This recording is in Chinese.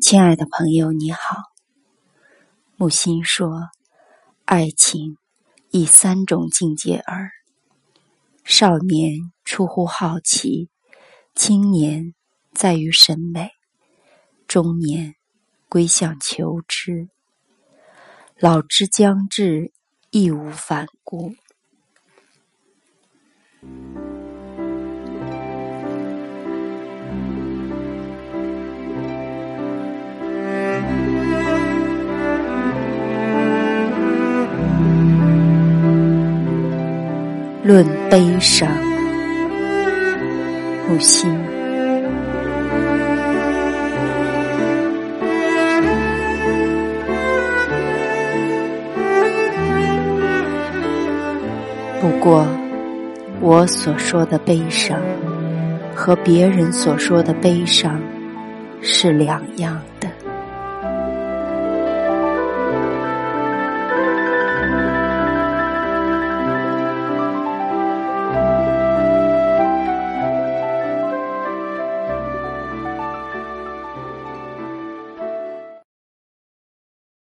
亲爱的朋友，你好。木心说：“爱情以三种境界而：少年出乎好奇，青年在于审美，中年归向求知，老之将至，义无反顾。”论悲伤，木心。不过，我所说的悲伤和别人所说的悲伤是两样的。